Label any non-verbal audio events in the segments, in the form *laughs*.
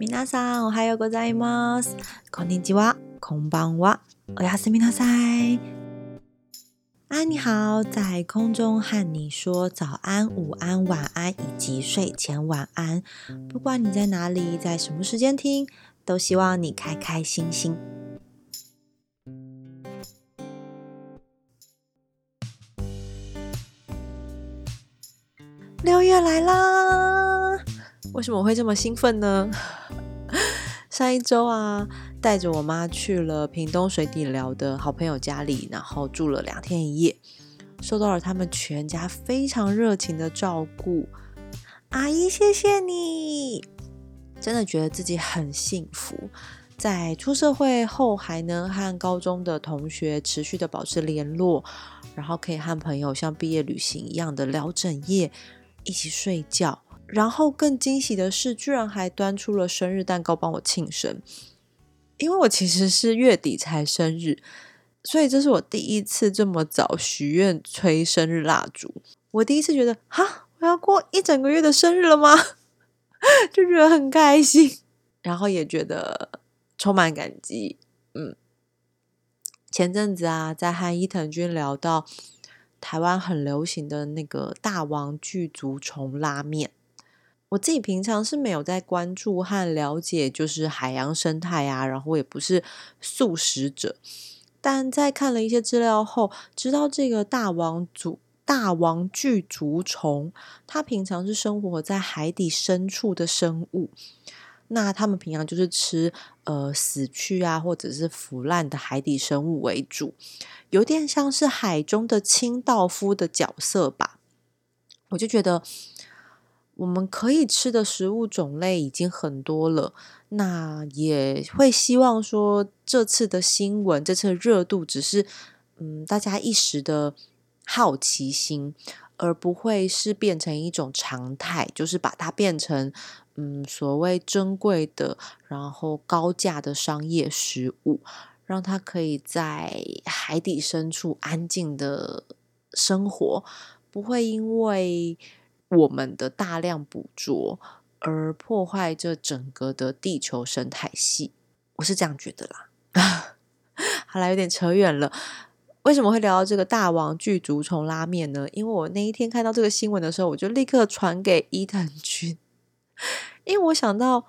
皆さん、おはようございます。こんにちは、こんばんは、おやすみなさい。啊，你好，在空中和你说早安、午安、晚安以及睡前晚安。不管你在哪里，在什么时间听，都希望你开开心心。六月来啦！为什么会这么兴奋呢？*laughs* 上一周啊，带着我妈去了屏东水底寮的好朋友家里，然后住了两天一夜，受到了他们全家非常热情的照顾。阿姨，谢谢你，真的觉得自己很幸福。在出社会后，还能和高中的同学持续的保持联络，然后可以和朋友像毕业旅行一样的聊整夜，一起睡觉。然后更惊喜的是，居然还端出了生日蛋糕帮我庆生，因为我其实是月底才生日，所以这是我第一次这么早许愿吹生日蜡烛。我第一次觉得，哈，我要过一整个月的生日了吗？*laughs* 就觉得很开心，然后也觉得充满感激。嗯，前阵子啊，在和伊藤君聊到台湾很流行的那个大王巨足虫拉面。我自己平常是没有在关注和了解，就是海洋生态啊，然后也不是素食者。但在看了一些资料后，知道这个大王族大王巨足虫，它平常是生活在海底深处的生物。那它们平常就是吃呃死去啊或者是腐烂的海底生物为主，有点像是海中的清道夫的角色吧。我就觉得。我们可以吃的食物种类已经很多了，那也会希望说这次的新闻，这次的热度只是嗯大家一时的好奇心，而不会是变成一种常态，就是把它变成嗯所谓珍贵的，然后高价的商业食物，让它可以在海底深处安静的生活，不会因为。我们的大量捕捉而破坏这整个的地球生态系，我是这样觉得啦。*laughs* 好啦，有点扯远了。为什么会聊到这个大王巨足虫拉面呢？因为我那一天看到这个新闻的时候，我就立刻传给伊藤君，因为我想到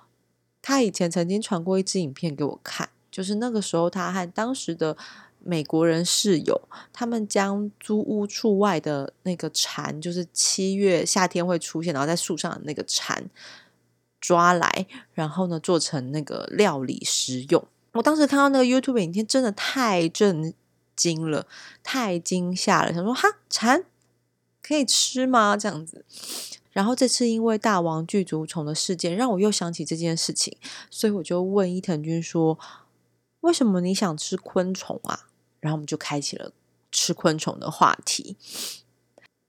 他以前曾经传过一支影片给我看，就是那个时候他和当时的。美国人室友他们将租屋处外的那个蝉，就是七月夏天会出现，然后在树上的那个蝉抓来，然后呢做成那个料理食用。我当时看到那个 YouTube 影片，真的太震惊了，太惊吓了，想说哈蝉可以吃吗？这样子。然后这次因为大王巨足虫的事件，让我又想起这件事情，所以我就问伊藤君说：“为什么你想吃昆虫啊？”然后我们就开启了吃昆虫的话题。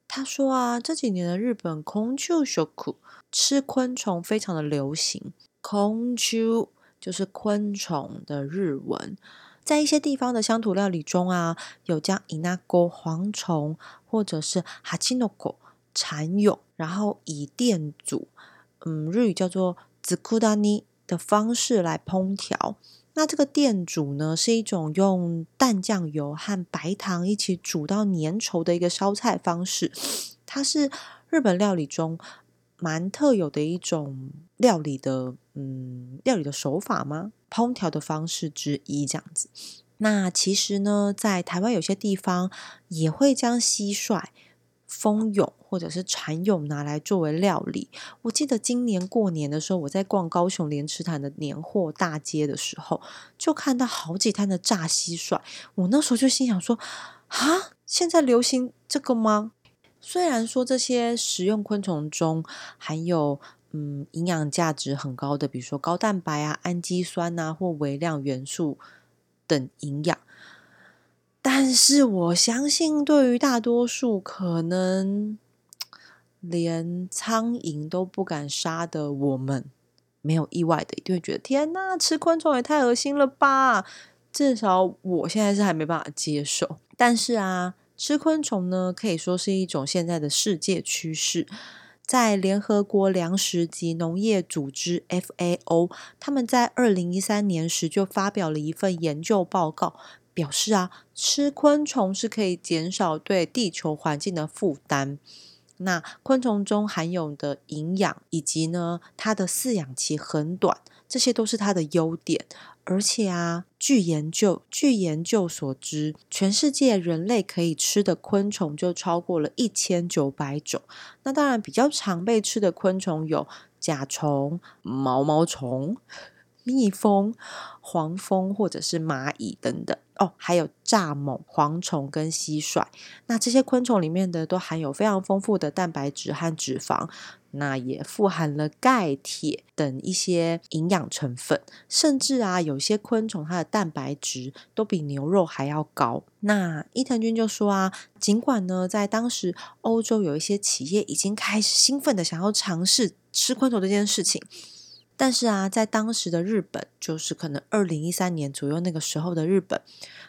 他说啊，这几年的日本空秋学苦吃昆虫非常的流行。空秋就是昆虫的日文，在一些地方的乡土料理中啊，有将伊那沟蝗虫或者是哈奇诺沟蚕蛹，然后以电煮，嗯日语叫做子库达尼的方式来烹调。那这个店主呢，是一种用淡酱油和白糖一起煮到粘稠的一个烧菜方式，它是日本料理中蛮特有的一种料理的嗯料理的手法吗？烹调的方式之一这样子。那其实呢，在台湾有些地方也会将蟋蟀。蜂蛹或者是蝉蛹拿来作为料理，我记得今年过年的时候，我在逛高雄莲池潭的年货大街的时候，就看到好几摊的炸蟋蟀，我那时候就心想说，啊，现在流行这个吗？虽然说这些食用昆虫中含有嗯营养价值很高的，比如说高蛋白啊、氨基酸呐或微量元素等营养。但是我相信，对于大多数可能连苍蝇都不敢杀的我们，没有意外的，一定会觉得天呐，吃昆虫也太恶心了吧！至少我现在是还没办法接受。但是啊，吃昆虫呢，可以说是一种现在的世界趋势。在联合国粮食及农业组织 （FAO），他们在二零一三年时就发表了一份研究报告。表示啊，吃昆虫是可以减少对地球环境的负担。那昆虫中含有的营养，以及呢它的饲养期很短，这些都是它的优点。而且啊，据研究，据研究所知，全世界人类可以吃的昆虫就超过了一千九百种。那当然，比较常被吃的昆虫有甲虫、毛毛虫。蜜蜂、黄蜂或者是蚂蚁等等哦，还有蚱蜢、蝗虫跟蟋蟀，那这些昆虫里面的都含有非常丰富的蛋白质和脂肪，那也富含了钙、铁等一些营养成分，甚至啊，有些昆虫它的蛋白质都比牛肉还要高。那伊藤君就说啊，尽管呢，在当时欧洲有一些企业已经开始兴奋的想要尝试吃昆虫这件事情。但是啊，在当时的日本，就是可能二零一三年左右那个时候的日本，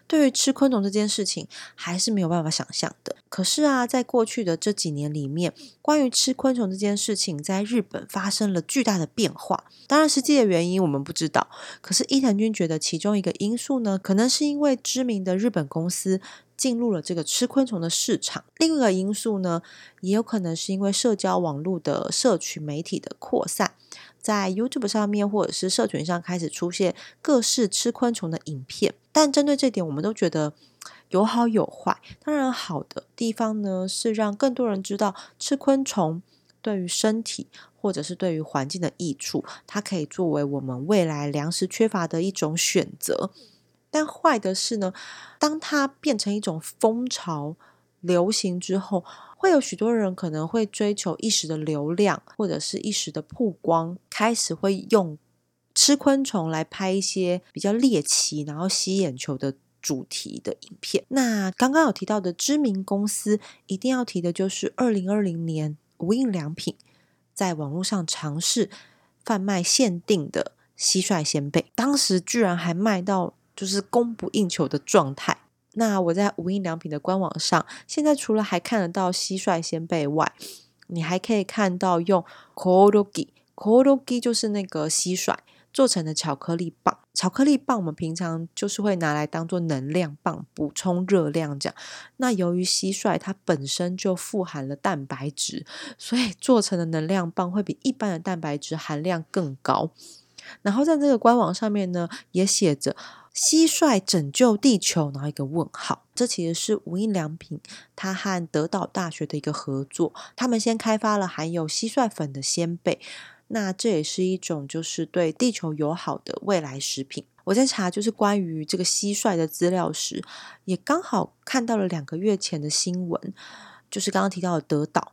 对于吃昆虫这件事情还是没有办法想象的。可是啊，在过去的这几年里面，关于吃昆虫这件事情，在日本发生了巨大的变化。当然，实际的原因我们不知道。可是伊藤君觉得，其中一个因素呢，可能是因为知名的日本公司进入了这个吃昆虫的市场；另一个因素呢，也有可能是因为社交网络的社群媒体的扩散。在 YouTube 上面或者是社群上开始出现各式吃昆虫的影片，但针对这点，我们都觉得有好有坏。当然，好的地方呢是让更多人知道吃昆虫对于身体或者是对于环境的益处，它可以作为我们未来粮食缺乏的一种选择。但坏的是呢，当它变成一种风潮。流行之后，会有许多人可能会追求一时的流量或者是一时的曝光，开始会用吃昆虫来拍一些比较猎奇，然后吸眼球的主题的影片。那刚刚有提到的知名公司，一定要提的就是二零二零年无印良品在网络上尝试贩卖限定的蟋蟀鲜贝，当时居然还卖到就是供不应求的状态。那我在无印良品的官网上，现在除了还看得到蟋蟀先辈外，你还可以看到用 k o r o g i k o r o g i 就是那个蟋蟀做成的巧克力棒。巧克力棒我们平常就是会拿来当做能量棒，补充热量这样。那由于蟋蟀它本身就富含了蛋白质，所以做成的能量棒会比一般的蛋白质含量更高。然后在这个官网上面呢，也写着。蟋蟀拯救地球，然后一个问号。这其实是无印良品，它和德岛大学的一个合作。他们先开发了含有蟋蟀粉的鲜贝，那这也是一种就是对地球友好的未来食品。我在查就是关于这个蟋蟀的资料时，也刚好看到了两个月前的新闻，就是刚刚提到的德岛。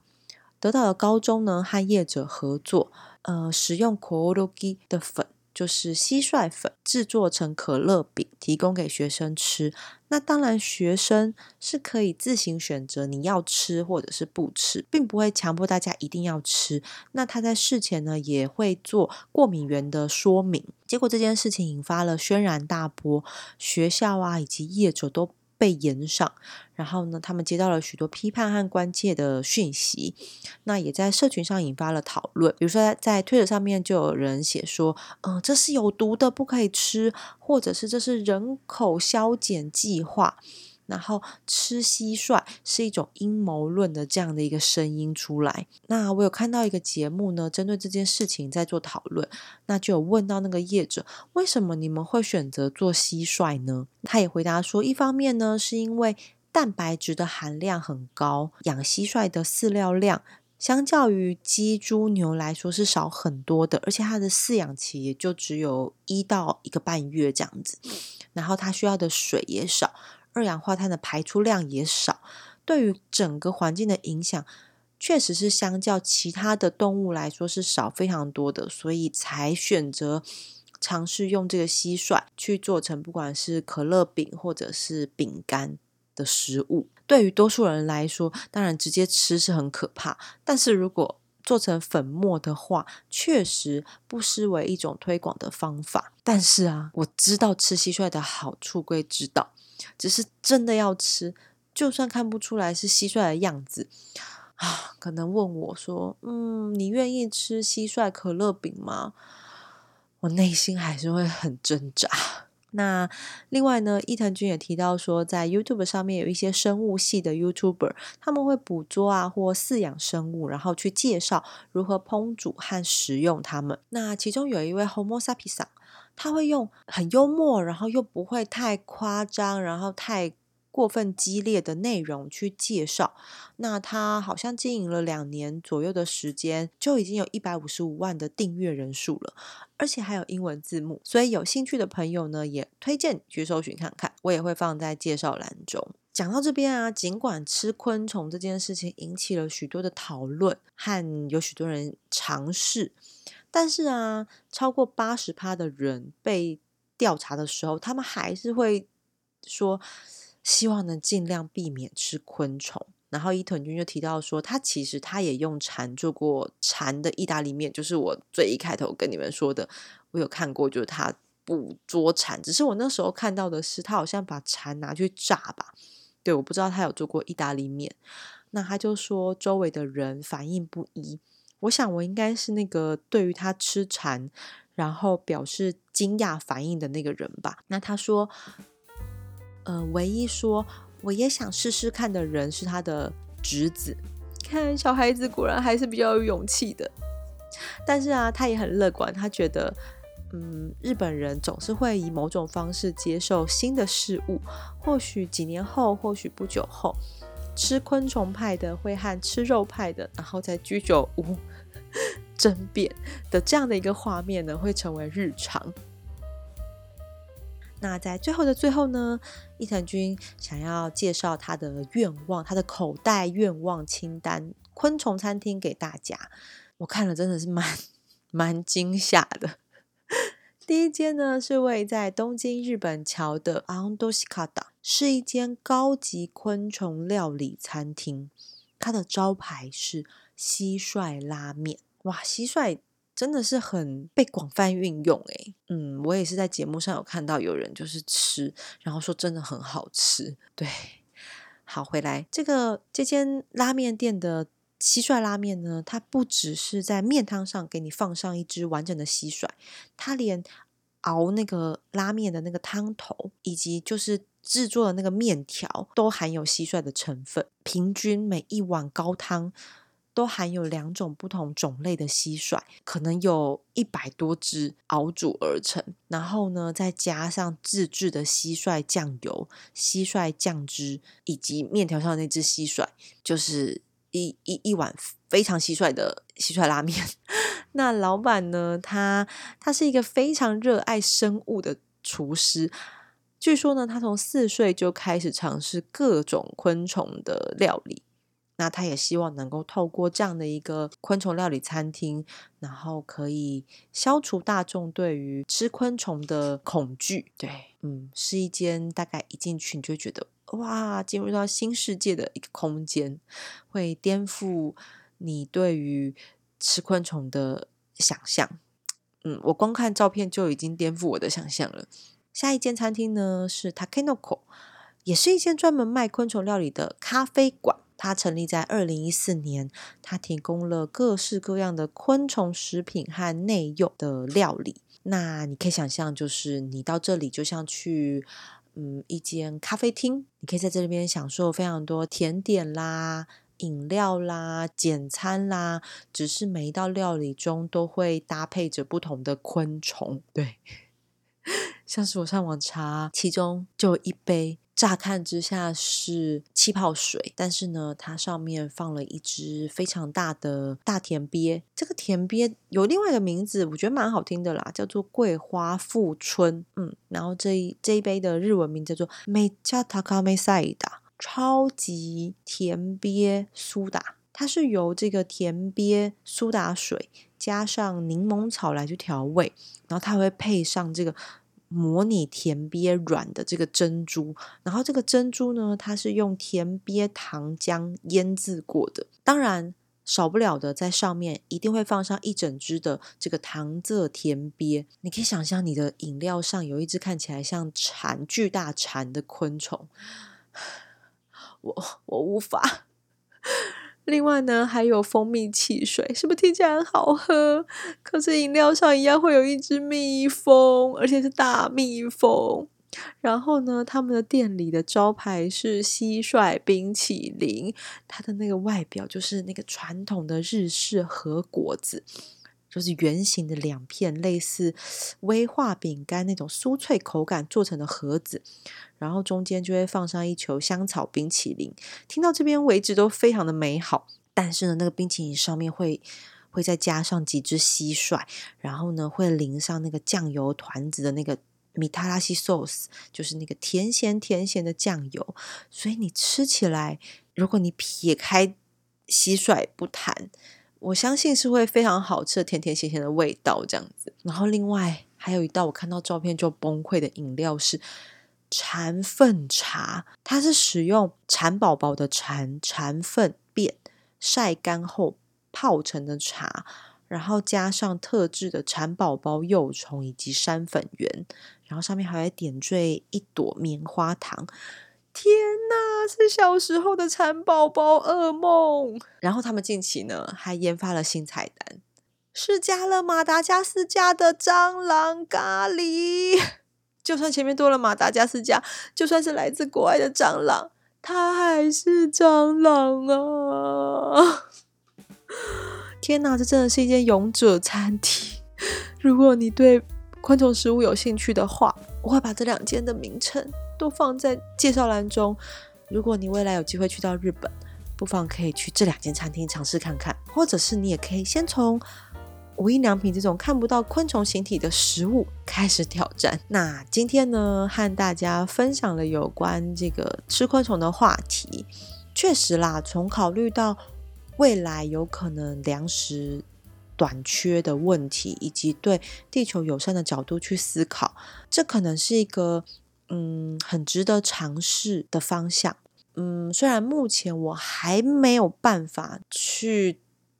德岛的高中呢和业者合作，呃，使用 c o o g i 的粉。就是蟋蟀粉制作成可乐饼，提供给学生吃。那当然，学生是可以自行选择你要吃或者是不吃，并不会强迫大家一定要吃。那他在事前呢也会做过敏源的说明。结果这件事情引发了轩然大波，学校啊以及业者都。被严赏，然后呢，他们接到了许多批判和关切的讯息，那也在社群上引发了讨论。比如说，在推特上面就有人写说：“嗯，这是有毒的，不可以吃，或者是这是人口削减计划。”然后吃蟋蟀是一种阴谋论的这样的一个声音出来。那我有看到一个节目呢，针对这件事情在做讨论。那就有问到那个业者，为什么你们会选择做蟋蟀呢？他也回答说，一方面呢，是因为蛋白质的含量很高，养蟋蟀的饲料量相较于鸡、猪、牛来说是少很多的，而且它的饲养期也就只有一到一个半月这样子。然后它需要的水也少。二氧化碳的排出量也少，对于整个环境的影响，确实是相较其他的动物来说是少非常多的，所以才选择尝试用这个蟋蟀去做成不管是可乐饼或者是饼干的食物。对于多数人来说，当然直接吃是很可怕，但是如果做成粉末的话，确实不失为一种推广的方法。但是啊，我知道吃蟋蟀的好处，归知道。只是真的要吃，就算看不出来是蟋蟀的样子啊，可能问我说：“嗯，你愿意吃蟋蟀可乐饼吗？”我内心还是会很挣扎。*laughs* 那另外呢，伊藤君也提到说，在 YouTube 上面有一些生物系的 YouTuber，他们会捕捉啊或饲养生物，然后去介绍如何烹煮和食用它们。那其中有一位 Home Sapi Sa。他会用很幽默，然后又不会太夸张，然后太过分激烈的内容去介绍。那他好像经营了两年左右的时间，就已经有一百五十五万的订阅人数了，而且还有英文字幕。所以有兴趣的朋友呢，也推荐去搜寻看看，我也会放在介绍栏中。讲到这边啊，尽管吃昆虫这件事情引起了许多的讨论，和有许多人尝试。但是啊，超过八十趴的人被调查的时候，他们还是会说希望能尽量避免吃昆虫。然后伊藤君就提到说，他其实他也用蝉做过蝉的意大利面，就是我最一开头跟你们说的，我有看过，就是他捕捉蝉，只是我那时候看到的是他好像把蝉拿去炸吧。对，我不知道他有做过意大利面。那他就说周围的人反应不一。我想，我应该是那个对于他痴缠，然后表示惊讶反应的那个人吧。那他说，呃，唯一说我也想试试看的人是他的侄子。看小孩子果然还是比较有勇气的。但是啊，他也很乐观，他觉得，嗯，日本人总是会以某种方式接受新的事物。或许几年后，或许不久后。吃昆虫派的会和吃肉派的，然后在居酒屋 *laughs* 争辩的这样的一个画面呢，会成为日常。那在最后的最后呢，伊藤君想要介绍他的愿望，他的口袋愿望清单——昆虫餐厅给大家。我看了真的是蛮蛮惊吓的。*laughs* 第一间呢是位在东京日本桥的安东西卡岛。是一间高级昆虫料理餐厅，它的招牌是蟋蟀拉面。哇，蟋蟀真的是很被广泛运用诶。嗯，我也是在节目上有看到有人就是吃，然后说真的很好吃。对，好，回来这个这间拉面店的蟋蟀拉面呢，它不只是在面汤上给你放上一只完整的蟋蟀，它连。熬那个拉面的那个汤头，以及就是制作的那个面条，都含有蟋蟀的成分。平均每一碗高汤都含有两种不同种类的蟋蟀，可能有一百多只熬煮而成。然后呢，再加上自制的蟋蟀酱油、蟋蟀酱汁，以及面条上的那只蟋蟀，就是一一一碗非常蟋蟀的蟋蟀拉面。那老板呢？他他是一个非常热爱生物的厨师。据说呢，他从四岁就开始尝试各种昆虫的料理。那他也希望能够透过这样的一个昆虫料理餐厅，然后可以消除大众对于吃昆虫的恐惧。对，嗯，是一间大概一进去你就觉得哇，进入到新世界的一个空间，会颠覆你对于。吃昆虫的想象，嗯，我光看照片就已经颠覆我的想象了。下一间餐厅呢是 t a k i n o k o 也是一间专门卖昆虫料理的咖啡馆。它成立在二零一四年，它提供了各式各样的昆虫食品和内用的料理。那你可以想象，就是你到这里就像去嗯一间咖啡厅，你可以在这里边享受非常多甜点啦。饮料啦，简餐啦，只是每一道料理中都会搭配着不同的昆虫。对，*laughs* 像是我上网查，其中就一杯，乍看之下是气泡水，但是呢，它上面放了一只非常大的大田鳖。这个田鳖有另外一个名字，我觉得蛮好听的啦，叫做桂花富春。嗯，然后这一这一杯的日文名叫做美加塔卡梅赛达。超级甜鳖苏打，它是由这个甜鳖苏打水加上柠檬草来去调味，然后它会配上这个模拟甜鳖软的这个珍珠，然后这个珍珠呢，它是用甜鳖糖浆腌制过的，当然少不了的在上面一定会放上一整只的这个糖色甜鳖，你可以想象你的饮料上有一只看起来像蚕巨大蚕的昆虫。我我无法。*laughs* 另外呢，还有蜂蜜汽水，是不是听起来很好喝？可是饮料上一样会有一只蜜蜂，而且是大蜜蜂。然后呢，他们的店里的招牌是蟋蟀冰淇淋，它的那个外表就是那个传统的日式和果子。就是圆形的两片，类似威化饼干那种酥脆口感做成的盒子，然后中间就会放上一球香草冰淇淋。听到这边为止都非常的美好，但是呢，那个冰淇淋上面会会再加上几只蟋蟀，然后呢，会淋上那个酱油团子的那个米塔拉西 sauce，就是那个甜咸甜咸的酱油。所以你吃起来，如果你撇开蟋蟀不谈。我相信是会非常好吃，甜甜咸咸的味道这样子。然后另外还有一道我看到照片就崩溃的饮料是蚕粪茶，它是使用蚕宝宝的蚕蚕粪便晒干后泡成的茶，然后加上特制的蚕宝宝幼虫以及山粉圆，然后上面还点缀一朵棉花糖。天呐，是小时候的蚕宝宝噩梦。然后他们近期呢还研发了新菜单，是加了马达加斯加的蟑螂咖喱。*laughs* 就算前面多了马达加斯加，就算是来自国外的蟑螂，它还是蟑螂啊！*laughs* 天哪，这真的是一间勇者餐厅。如果你对昆虫食物有兴趣的话，我会把这两间的名称都放在介绍栏中。如果你未来有机会去到日本，不妨可以去这两间餐厅尝试看看，或者是你也可以先从无印良品这种看不到昆虫形体的食物开始挑战。那今天呢，和大家分享了有关这个吃昆虫的话题。确实啦，从考虑到未来有可能粮食短缺的问题，以及对地球友善的角度去思考，这可能是一个。嗯，很值得尝试的方向。嗯，虽然目前我还没有办法去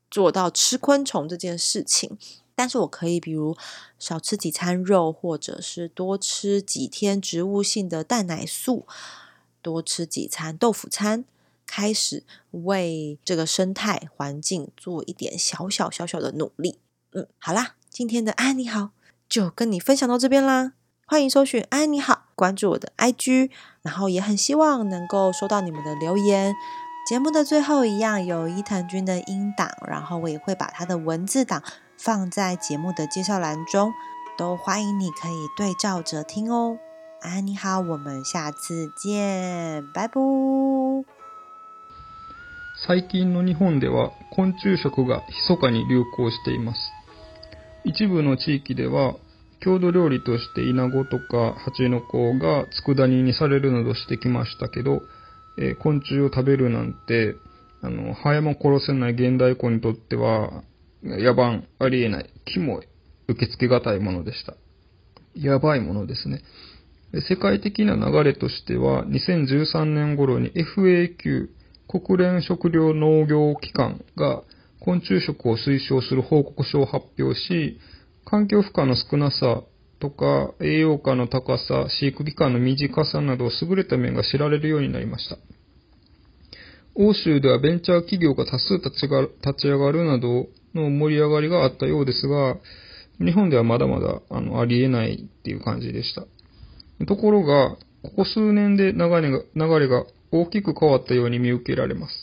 做到吃昆虫这件事情，但是我可以，比如少吃几餐肉，或者是多吃几天植物性的蛋奶素，多吃几餐豆腐餐，开始为这个生态环境做一点小小小小的努力。嗯，好啦，今天的哎你好，就跟你分享到这边啦。欢迎搜寻“安你好”，关注我的 IG，然后也很希望能够收到你们的留言。节目的最后一样有伊藤君的音档，然后我也会把他的文字档放在节目的介绍栏中，都欢迎你可以对照着听哦。安你好，我们下次见，拜拜。最近の日本では昆虫食が密かに流行しています。一部の地域では。郷土料理として稲子とか蜂の子が佃煮にされるなどしてきましたけど、えー、昆虫を食べるなんて、あの、ハエも殺せない現代子にとっては、野蛮、ありえない、キモい、受け付けがたいものでした。やばいものですね。世界的な流れとしては、2013年頃に FAQ、国連食糧農業機関が昆虫食を推奨する報告書を発表し、環境負荷の少なさとか、栄養価の高さ、飼育期間の短さなど、優れた面が知られるようになりました。欧州ではベンチャー企業が多数立ち上がるなどの盛り上がりがあったようですが、日本ではまだまだあのありえないっていう感じでした。ところが、ここ数年で流れが流れが大きく変わったように見受けられます。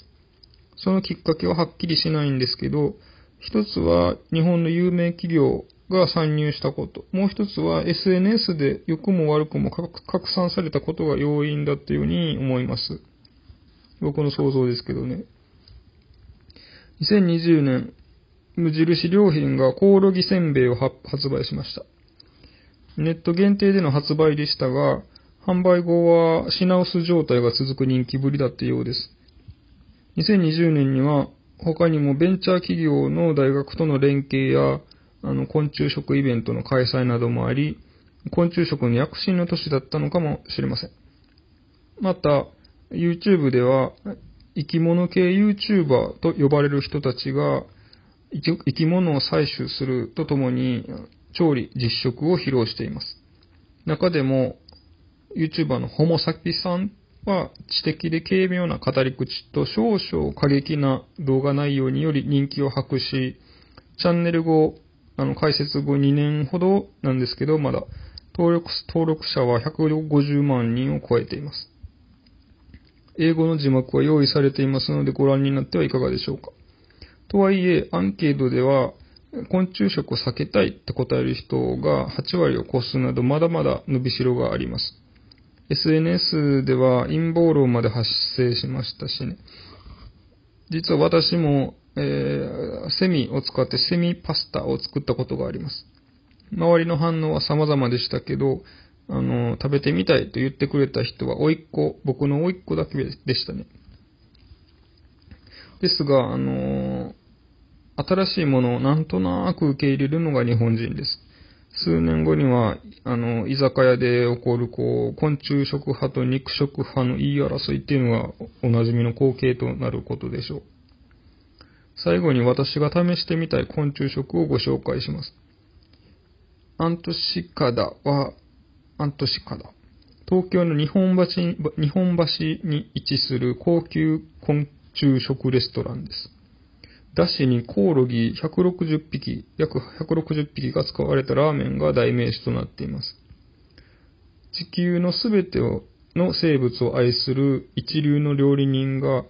そのきっかけははっきりしないんですけど、一つは日本の有名企業が参入したこと。もう一つは SNS で良くも悪くも拡散されたことが要因だったように思います。僕の想像ですけどね。2020年、無印良品がコオロギせんべいを発売しました。ネット限定での発売でしたが、販売後は品薄状態が続く人気ぶりだったようです。2020年には他にもベンチャー企業の大学との連携やあの、昆虫食イベントの開催などもあり、昆虫食の躍進の年だったのかもしれません。また、YouTube では、生き物系 YouTuber と呼ばれる人たちが、生き物を採取するとともに、調理、実食を披露しています。中でも、YouTuber のホモサキさんは、知的で軽妙な語り口と少々過激な動画内容により人気を博し、チャンネル後、あの、解説後2年ほどなんですけど、まだ登録登録者は150万人を超えています。英語の字幕は用意されていますのでご覧になってはいかがでしょうか。とはいえ、アンケートでは、昆虫食を避けたいって答える人が8割を超すなど、まだまだ伸びしろがあります。SNS では陰謀論まで発生しましたしね。実は私もえー、セミを使ってセミパスタを作ったことがあります。周りの反応は様々でしたけど、あの、食べてみたいと言ってくれた人は、おいっ子、僕のおいっ子だけでしたね。ですが、あの新しいものをなんとなく受け入れるのが日本人です。数年後には、あの、居酒屋で起こる、こう、昆虫食派と肉食派の言い争いっていうのがおなじみの光景となることでしょう。最後に私が試してみたい昆虫食をご紹介します。アントシカダは、アントシカダ。東京の日本橋日本橋に位置する高級昆虫食レストランです。だしにコオロギ160匹、約160匹が使われたラーメンが代名詞となっています。地球のすべての生物を愛する一流の料理人が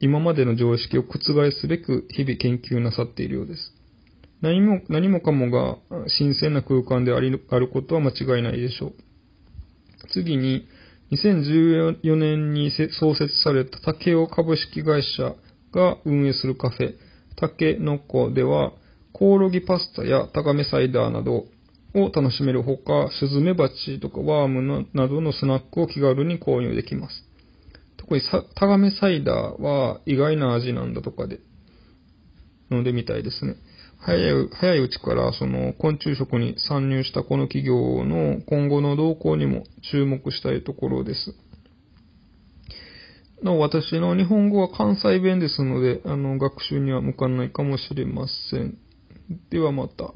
今までの常識を覆すべく日々研究なさっているようです。何も、何もかもが新鮮な空間であり、あることは間違いないでしょう。次に、2014年に創設された竹尾株式会社が運営するカフェ、竹の子では、コオロギパスタやタガメサイダーなどを楽しめるほか、スズメバチとかワームなどのスナックを気軽に購入できます。これ、タガメサイダーは意外な味なんだとかで、飲んでみたいですね。早い、早いうちから、その、昆虫食に参入したこの企業の今後の動向にも注目したいところです。なお、私の日本語は関西弁ですので、あの、学習には向かないかもしれません。ではまた。